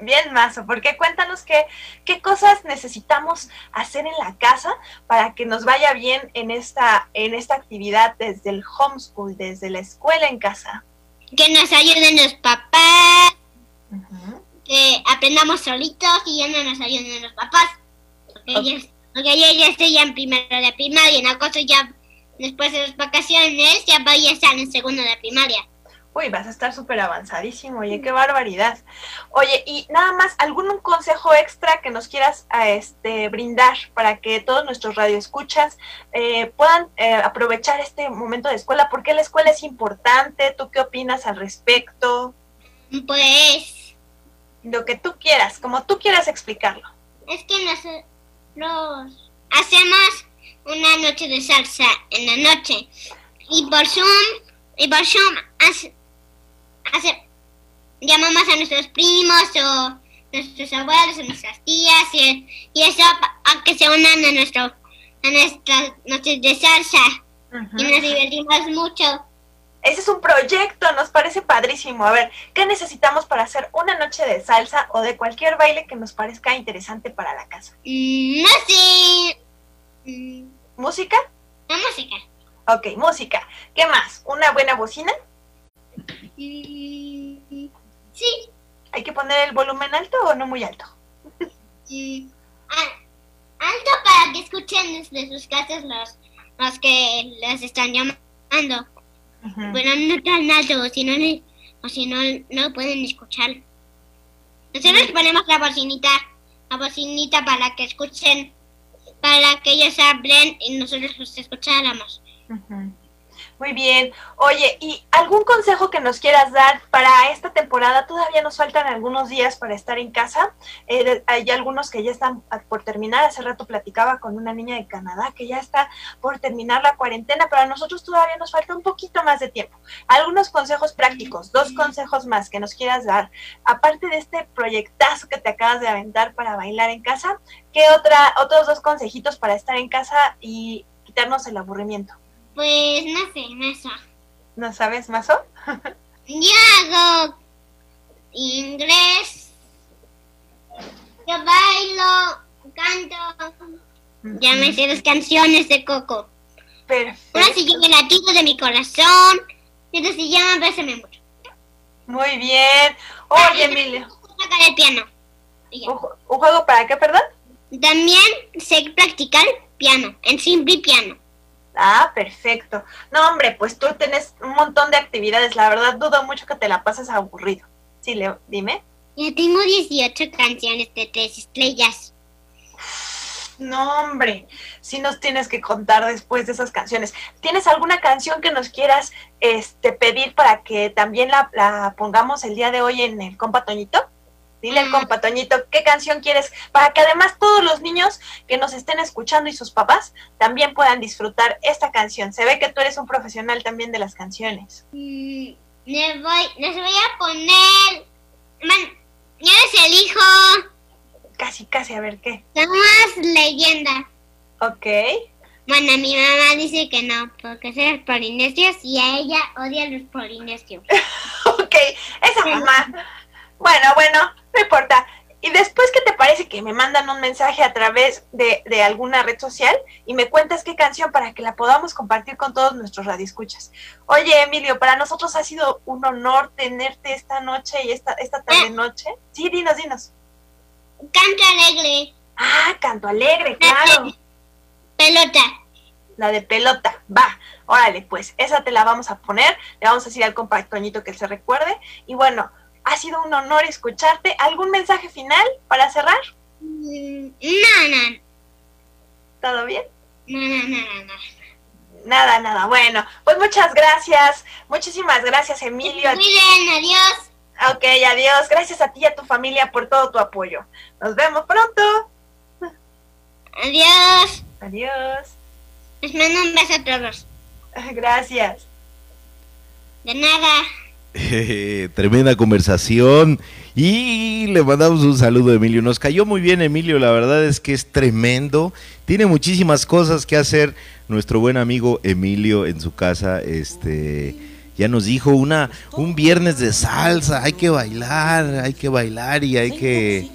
Bien, mazo, porque cuéntanos qué, qué cosas necesitamos hacer en la casa para que nos vaya bien en esta, en esta actividad desde el homeschool, desde la escuela en casa. Que nos ayuden los papás, que aprendamos solitos y ya no nos ayuden los papás. Porque, yo ya estoy ya en primero de primaria, en agosto ya, después de las vacaciones, ya voy a estar en segundo de primaria. Uy, vas a estar súper avanzadísimo, oye, qué barbaridad. Oye, y nada más, ¿algún consejo extra que nos quieras este, brindar para que todos nuestros radioescuchas eh, puedan eh, aprovechar este momento de escuela? ¿Por qué la escuela es importante? ¿Tú qué opinas al respecto? Pues... Lo que tú quieras, como tú quieras explicarlo. Es que no los hacemos una noche de salsa en la noche. Y por Zoom, y por Zoom hace, llamamos a nuestros primos o nuestros abuelos o nuestras tías y, y eso a que se unan a nuestro a nuestras noches de salsa y nos divertimos mucho. Ese es un proyecto, nos parece padrísimo. A ver, ¿qué necesitamos para hacer una noche de salsa o de cualquier baile que nos parezca interesante para la casa? Mm, no sé. Mm, ¿Música? la música. Ok, música. ¿Qué más? ¿Una buena bocina? Sí. ¿Hay que poner el volumen alto o no muy alto? Alto para que escuchen desde sus casas los, los que las están llamando. Bueno, no tan alto, o si no, o si no, no pueden escuchar. Nosotros ponemos la bocinita, la bocinita para que escuchen, para que ellos hablen y nosotros los escucháramos. Muy bien. Oye, ¿y algún consejo que nos quieras dar para esta temporada? Todavía nos faltan algunos días para estar en casa. Eh, hay algunos que ya están por terminar. Hace rato platicaba con una niña de Canadá que ya está por terminar la cuarentena, pero a nosotros todavía nos falta un poquito más de tiempo. Algunos consejos prácticos, dos consejos más que nos quieras dar. Aparte de este proyectazo que te acabas de aventar para bailar en casa, ¿qué otra, otros dos consejitos para estar en casa y quitarnos el aburrimiento? Pues no sé, eso. ¿No sabes, Mazo? Yo hago inglés, yo bailo, canto, ya me sé las canciones de Coco. Perfecto. Una se llama Latido de mi corazón, y otra se llama Bésame mucho. Muy bien. Oye, Emilio. Tocar el piano. ¿Un, ju- un juego para qué, perdón? También sé practicar piano, en simple piano. Ah, perfecto. No, hombre, pues tú tienes un montón de actividades. La verdad, dudo mucho que te la pases aburrido. Sí, Leo, dime. Ya tengo 18 canciones de tres estrellas. No, hombre, sí nos tienes que contar después de esas canciones. ¿Tienes alguna canción que nos quieras este, pedir para que también la, la pongamos el día de hoy en el compa Toñito? Dile al compa Toñito qué canción quieres para que además todos los niños que nos estén escuchando y sus papás también puedan disfrutar esta canción. Se ve que tú eres un profesional también de las canciones. Mm, le voy, les voy a poner. Man, yo les elijo. Casi, casi, a ver qué. Somos leyenda. Ok. Bueno, mi mamá dice que no, porque son los polinesios y a ella odia a los polinesios. Ok, esa mamá. Bueno, bueno, no importa. Y después, ¿qué te parece que me mandan un mensaje a través de, de alguna red social y me cuentas qué canción para que la podamos compartir con todos nuestros radioescuchas? Oye, Emilio, para nosotros ha sido un honor tenerte esta noche y esta, esta tarde noche. Sí, dinos, dinos. Canto alegre. Ah, canto alegre, claro. Pelota. La de pelota, va. Órale, pues esa te la vamos a poner. Le vamos a decir al compa Toñito que se recuerde. Y bueno, ha sido un honor escucharte. ¿Algún mensaje final para cerrar? No, no, ¿Todo bien? no, no, no, no, no. Nada, nada. Bueno, pues muchas gracias. Muchísimas gracias, Emilio. Muy bien, adiós. Ok, adiós. Gracias a ti y a tu familia por todo tu apoyo. Nos vemos pronto. Adiós. Adiós. Les mando un beso a todos. Gracias. De nada. Tremenda conversación. Y le mandamos un saludo a Emilio. Nos cayó muy bien Emilio, la verdad es que es tremendo. Tiene muchísimas cosas que hacer nuestro buen amigo Emilio en su casa. Este ya nos dijo una un viernes de salsa, hay que bailar, hay que bailar y hay que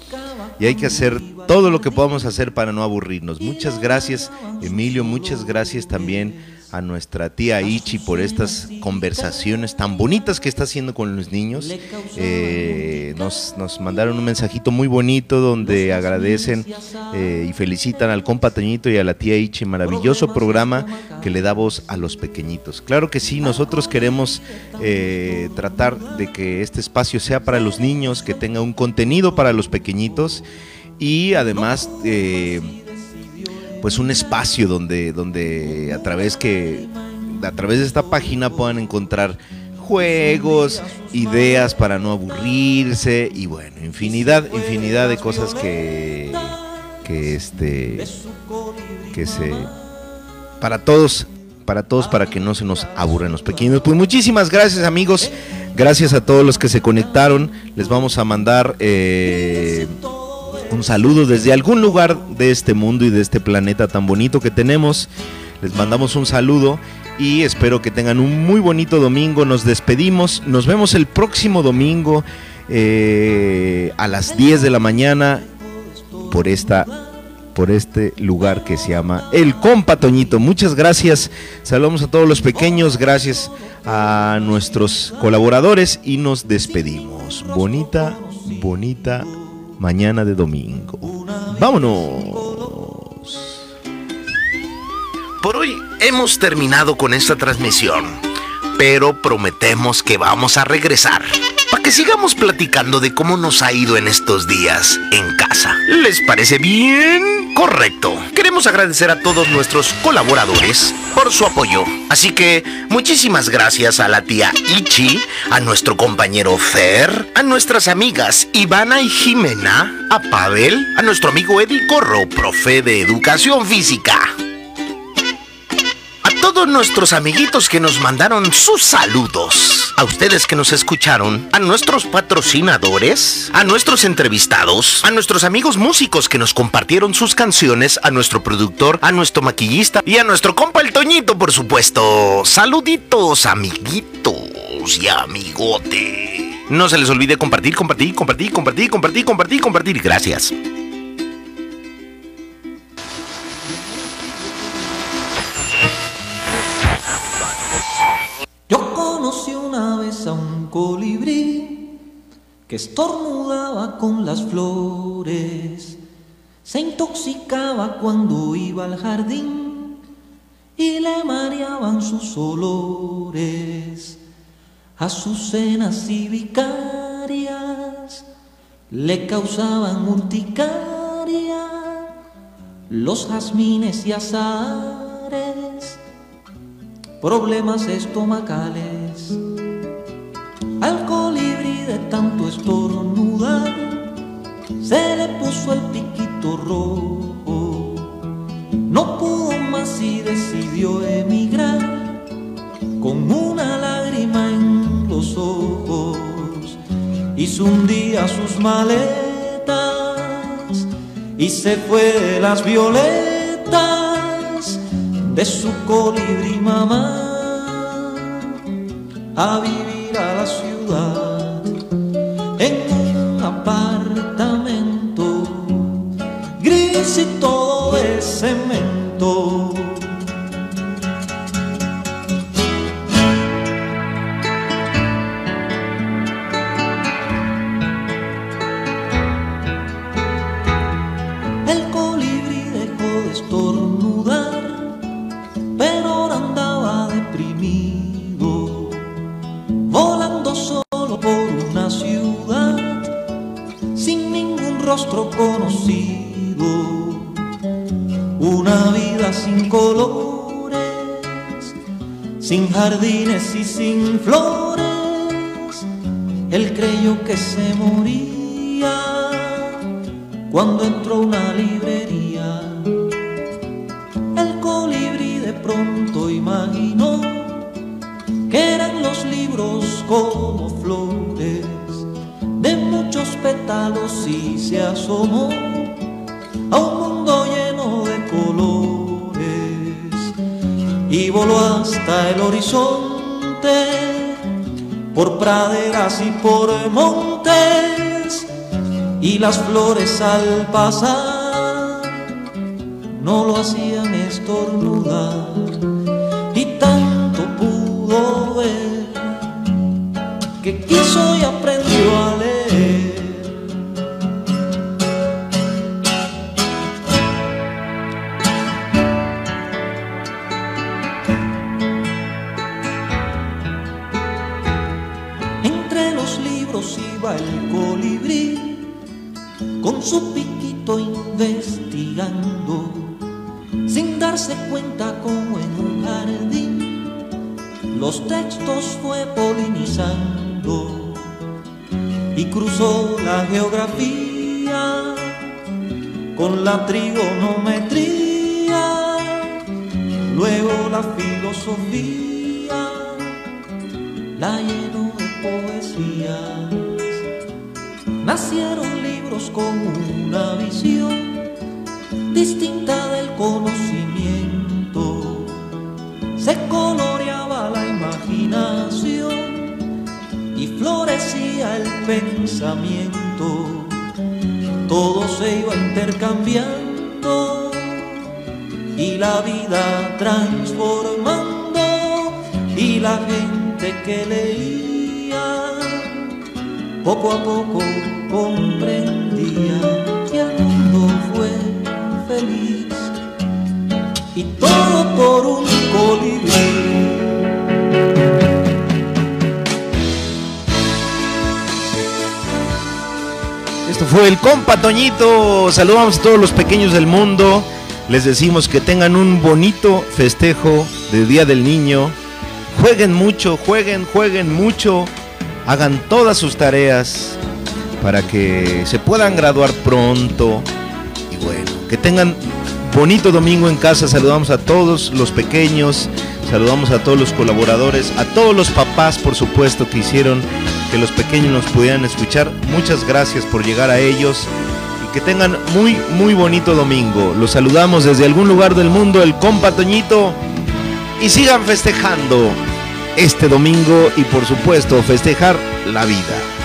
y hay que hacer todo lo que podamos hacer para no aburrirnos. Muchas gracias, Emilio, muchas gracias también a nuestra tía Ichi por estas conversaciones tan bonitas que está haciendo con los niños. Eh, nos, nos mandaron un mensajito muy bonito donde agradecen eh, y felicitan al compa Toñito y a la tía Ichi, maravilloso programa que le da voz a los pequeñitos. Claro que sí, nosotros queremos eh, tratar de que este espacio sea para los niños, que tenga un contenido para los pequeñitos y además eh, pues un espacio donde, donde a través que a través de esta página puedan encontrar juegos, ideas para no aburrirse y bueno, infinidad, infinidad de cosas que, que este que se para todos, para todos, para que no se nos aburren los pequeños. Pues muchísimas gracias amigos, gracias a todos los que se conectaron. Les vamos a mandar eh, un saludo desde algún lugar de este mundo y de este planeta tan bonito que tenemos. Les mandamos un saludo y espero que tengan un muy bonito domingo. Nos despedimos, nos vemos el próximo domingo eh, a las 10 de la mañana por esta por este lugar que se llama El Compa Toñito. Muchas gracias. Saludamos a todos los pequeños, gracias a nuestros colaboradores y nos despedimos. Bonita, bonita mañana de domingo. Vámonos. Por hoy hemos terminado con esta transmisión, pero prometemos que vamos a regresar para que sigamos platicando de cómo nos ha ido en estos días en casa. ¿Les parece bien? Correcto. Queremos agradecer a todos nuestros colaboradores por su apoyo. Así que muchísimas gracias a la tía Ichi, a nuestro compañero Fer, a nuestras amigas Ivana y Jimena, a Pavel, a nuestro amigo Eddie Corro, profe de educación física todos nuestros amiguitos que nos mandaron sus saludos, a ustedes que nos escucharon, a nuestros patrocinadores, a nuestros entrevistados, a nuestros amigos músicos que nos compartieron sus canciones, a nuestro productor, a nuestro maquillista y a nuestro compa el Toñito, por supuesto. Saluditos, amiguitos y amigote. No se les olvide compartir, compartir, compartir, compartir, compartir, compartir, compartir. Gracias. Que estornudaba con las flores, se intoxicaba cuando iba al jardín y le mareaban sus olores, azucenas y vicarias le causaban urticaria, los jazmines y azares problemas estomacales. Estornudar, se le puso el piquito rojo. No pudo más y decidió emigrar con una lágrima en los ojos. Hizo un día sus maletas y se fue de las violetas de su colibrí mamá a vivir a la ciudad y todo de cemento. El colibrí dejó de estornudar pero ahora andaba deprimido, volando solo por una ciudad, sin ningún rostro conocido, sin colores, sin jardines y sin flores, él creyó que se moría cuando entró una librería. El colibrí de pronto imaginó que eran los libros como flores de muchos pétalos y se asomó voló hasta el horizonte por praderas y por montes y las flores al pasar no lo hacían estornudar y tanto pudo ver que quiso y aprendió a la trigonometría. luego la filosofía la llenó de poesías. Nacieron libros con una visión distinta del conocimiento. Se coloreaba la imaginación y florecía el pensamiento. Todo se iba intercambiando y la vida transformando y la gente que leía poco a poco comprendía que el mundo fue feliz y todo por un colibrí. Fue el compa Toñito. Saludamos a todos los pequeños del mundo. Les decimos que tengan un bonito festejo de Día del Niño. Jueguen mucho, jueguen, jueguen mucho. Hagan todas sus tareas para que se puedan graduar pronto. Y bueno, que tengan bonito domingo en casa. Saludamos a todos los pequeños. Saludamos a todos los colaboradores, a todos los papás, por supuesto, que hicieron que los pequeños nos pudieran escuchar. Muchas gracias por llegar a ellos y que tengan muy, muy bonito domingo. Los saludamos desde algún lugar del mundo, el compa Toñito, y sigan festejando este domingo y por supuesto festejar la vida.